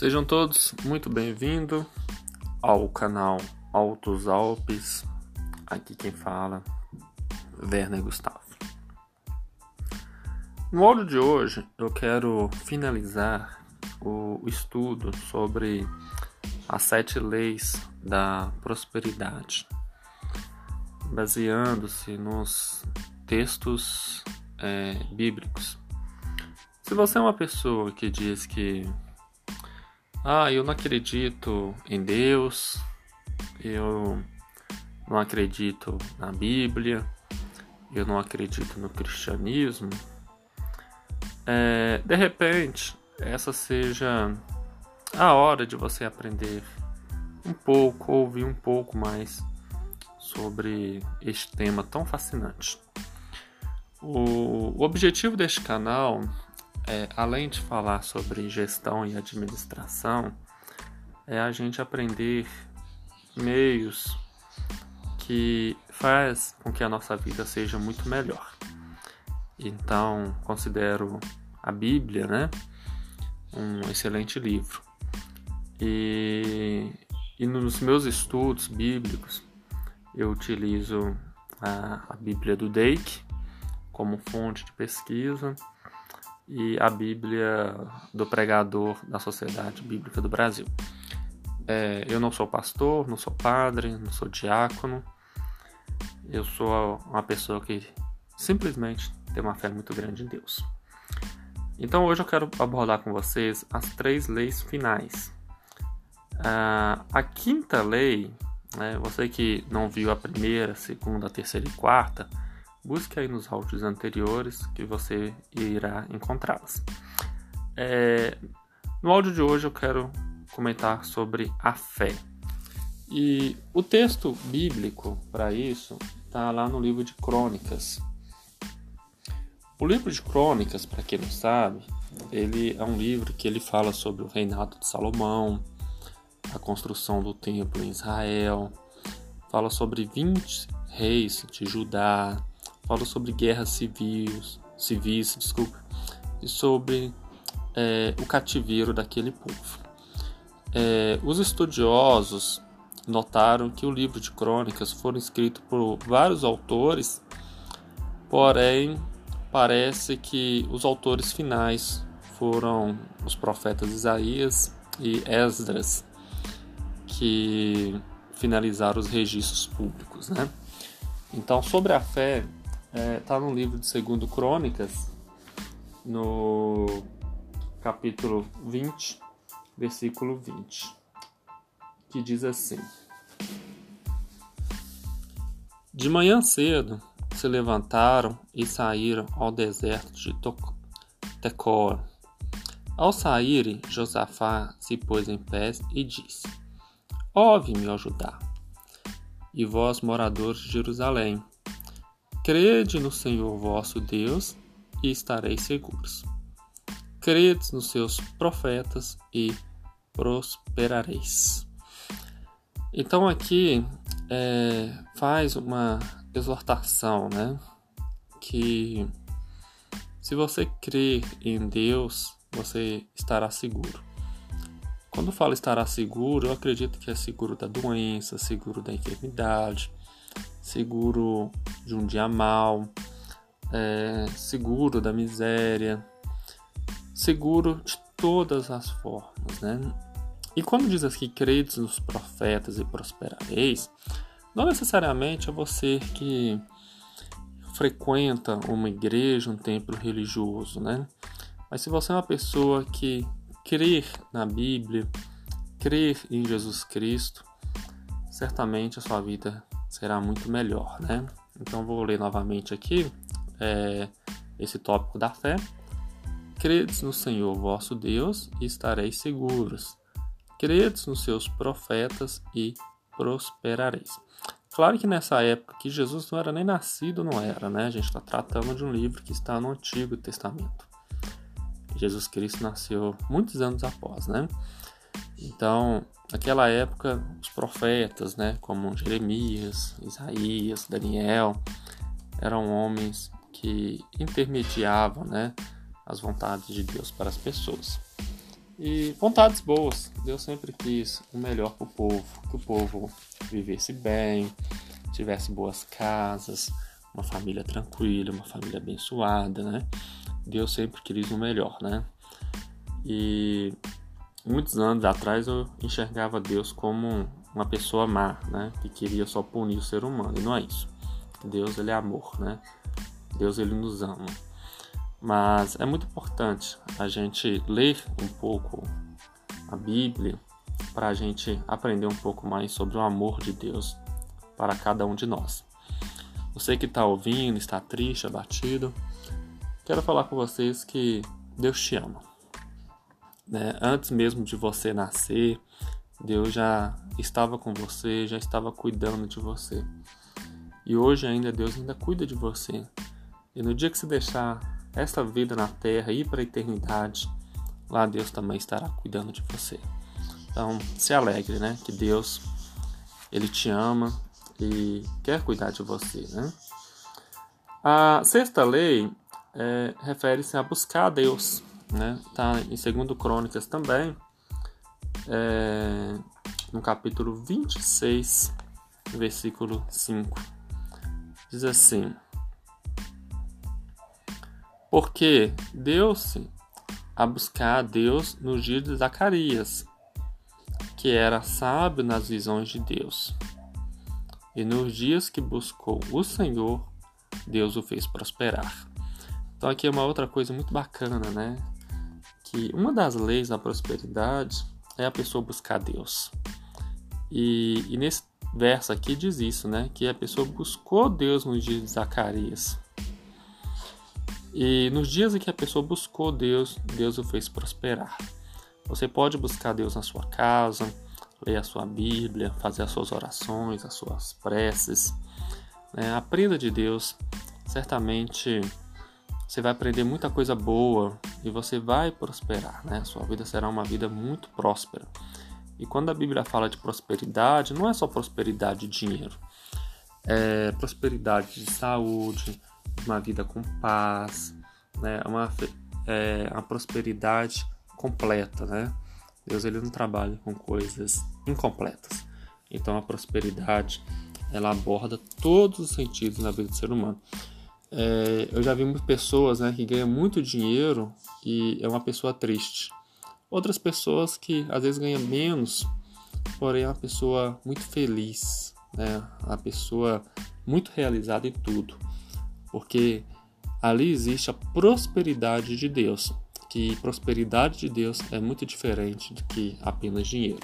Sejam todos muito bem-vindos ao canal Altos Alpes. Aqui quem fala, Werner Gustavo. No áudio de hoje, eu quero finalizar o estudo sobre as sete leis da prosperidade, baseando-se nos textos é, bíblicos. Se você é uma pessoa que diz que ah, eu não acredito em Deus, eu não acredito na Bíblia, eu não acredito no cristianismo. É, de repente, essa seja a hora de você aprender um pouco, ouvir um pouco mais sobre este tema tão fascinante. O, o objetivo deste canal é, além de falar sobre gestão e administração, é a gente aprender meios que faz com que a nossa vida seja muito melhor. Então, considero a Bíblia, né, um excelente livro. E, e nos meus estudos bíblicos, eu utilizo a, a Bíblia do Dake como fonte de pesquisa e a Bíblia do pregador da Sociedade Bíblica do Brasil. É, eu não sou pastor, não sou padre, não sou diácono. Eu sou uma pessoa que simplesmente tem uma fé muito grande em Deus. Então hoje eu quero abordar com vocês as três leis finais. Ah, a quinta lei, né, você que não viu a primeira, segunda, terceira e quarta, Busque aí nos áudios anteriores que você irá encontrá-las. É, no áudio de hoje eu quero comentar sobre a fé. E o texto bíblico para isso está lá no livro de Crônicas. O livro de Crônicas, para quem não sabe, ele é um livro que ele fala sobre o reinado de Salomão, a construção do templo em Israel, fala sobre 20 reis de Judá, fala sobre guerras civis, civis desculpa, e sobre é, o cativeiro daquele povo. É, os estudiosos notaram que o livro de crônicas foi escrito por vários autores, porém parece que os autores finais foram os profetas Isaías e Esdras, que finalizaram os registros públicos. Né? Então, sobre a fé, está é, tá no livro de Segundo Crônicas, no capítulo 20, versículo 20, que diz assim: De manhã cedo se levantaram e saíram ao deserto de Tecoa. Ao saírem, Josafá se pôs em pé e disse: Ouve-me, ó Judá, e vós, moradores de Jerusalém, Crede no Senhor vosso Deus e estareis seguros. Crede nos seus profetas e prosperareis. Então aqui é, faz uma exortação, né? Que se você crer em Deus, você estará seguro. Quando falo estará seguro, eu acredito que é seguro da doença, seguro da enfermidade, seguro de um dia mal, é, seguro da miséria, seguro de todas as formas, né? E quando diz aqui credes nos profetas e prosperareis, não necessariamente é você que frequenta uma igreja, um templo religioso, né? Mas se você é uma pessoa que crer na Bíblia, crer em Jesus Cristo, certamente a sua vida será muito melhor, né? Então vou ler novamente aqui é, esse tópico da fé. Credes no Senhor vosso Deus e estareis seguros. Credes nos seus profetas e prosperareis. Claro que nessa época que Jesus não era nem nascido, não era, né? A gente está tratando de um livro que está no Antigo Testamento. Jesus Cristo nasceu muitos anos após, né? Então, naquela época, os profetas, né, como Jeremias, Isaías, Daniel, eram homens que intermediavam, né, as vontades de Deus para as pessoas. E vontades boas. Deus sempre quis o melhor para o povo, que o povo vivesse bem, tivesse boas casas, uma família tranquila, uma família abençoada, né? Deus sempre quis o melhor, né? E muitos anos atrás eu enxergava Deus como uma pessoa má, né? Que queria só punir o ser humano. E não é isso. Deus, ele é amor, né? Deus, ele nos ama. Mas é muito importante a gente ler um pouco a Bíblia para a gente aprender um pouco mais sobre o amor de Deus para cada um de nós. Você que está ouvindo, está triste, abatido, quero falar com vocês que Deus te ama. Né? Antes mesmo de você nascer, Deus já estava com você, já estava cuidando de você. E hoje ainda Deus ainda cuida de você. E no dia que você deixar esta vida na terra e ir para a eternidade, lá Deus também estará cuidando de você. Então, se alegre, né? Que Deus ele te ama e quer cuidar de você, né? A sexta lei é, refere-se a buscar a Deus, né? Tá em 2 Crônicas também, é, no capítulo 26, versículo 5. Diz assim: Porque deu-se a buscar a Deus nos dias de Zacarias, que era sábio nas visões de Deus. E nos dias que buscou o Senhor, Deus o fez prosperar. Então aqui é uma outra coisa muito bacana, né? Que uma das leis da prosperidade é a pessoa buscar Deus. E, e nesse verso aqui diz isso, né? Que a pessoa buscou Deus nos dias de Zacarias. E nos dias em que a pessoa buscou Deus, Deus o fez prosperar. Você pode buscar Deus na sua casa, ler a sua Bíblia, fazer as suas orações, as suas preces. Né? Aprenda de Deus. Certamente você vai aprender muita coisa boa e você vai prosperar. Né? Sua vida será uma vida muito próspera. E quando a Bíblia fala de prosperidade, não é só prosperidade de dinheiro, é prosperidade de saúde, uma vida com paz, né? uma, é, uma prosperidade completa, né? Deus ele não trabalha com coisas incompletas. Então a prosperidade ela aborda todos os sentidos na vida do ser humano. É, eu já vi muitas pessoas né, que ganham muito dinheiro e é uma pessoa triste. Outras pessoas que às vezes ganham menos, porém é uma pessoa muito feliz, né? Uma pessoa muito realizada em tudo. Porque ali existe a prosperidade de Deus, que prosperidade de Deus é muito diferente do que apenas dinheiro.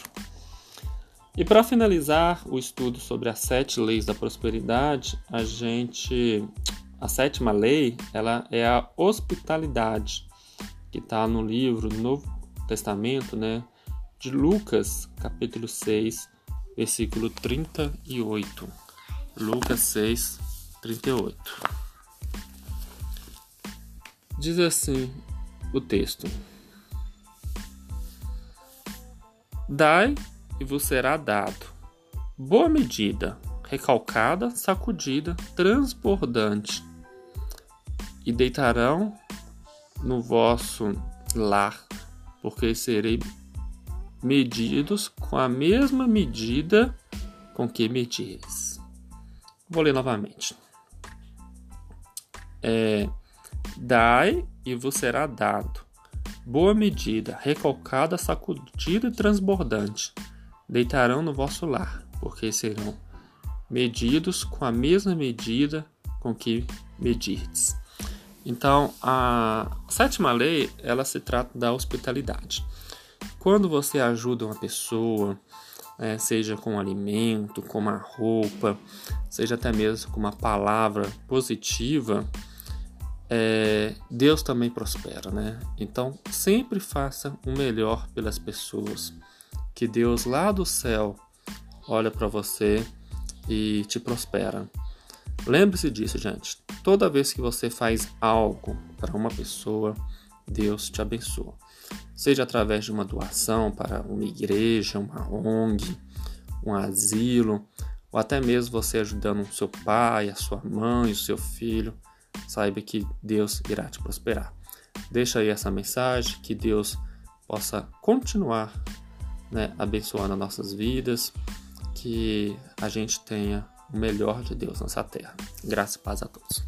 E para finalizar o estudo sobre as sete leis da prosperidade, a gente a sétima lei ela é a hospitalidade, que está no livro Novo Testamento, né, de Lucas, capítulo 6, versículo 38. Lucas 6, 38. Diz assim o texto: Dai e vos será dado. Boa medida, recalcada, sacudida, transbordante, e deitarão no vosso lar porque serei medidos com a mesma medida com que medires. Vou ler novamente. É, Dai e vos será dado. Boa medida, recalcada, sacudida e transbordante, deitarão no vosso lar, porque serão medidos com a mesma medida com que medirdes. Então, a sétima lei, ela se trata da hospitalidade. Quando você ajuda uma pessoa, é, seja com um alimento, com uma roupa, seja até mesmo com uma palavra positiva, é, Deus também prospera, né? Então, sempre faça o melhor pelas pessoas. Que Deus lá do céu olha para você e te prospera. Lembre-se disso, gente. Toda vez que você faz algo para uma pessoa, Deus te abençoa. Seja através de uma doação para uma igreja, uma ONG, um asilo, ou até mesmo você ajudando o seu pai, a sua mãe, o seu filho, saiba que Deus irá te prosperar. Deixa aí essa mensagem, que Deus possa continuar né, abençoando as nossas vidas, que a gente tenha o melhor de Deus nessa terra. Graça e paz a todos.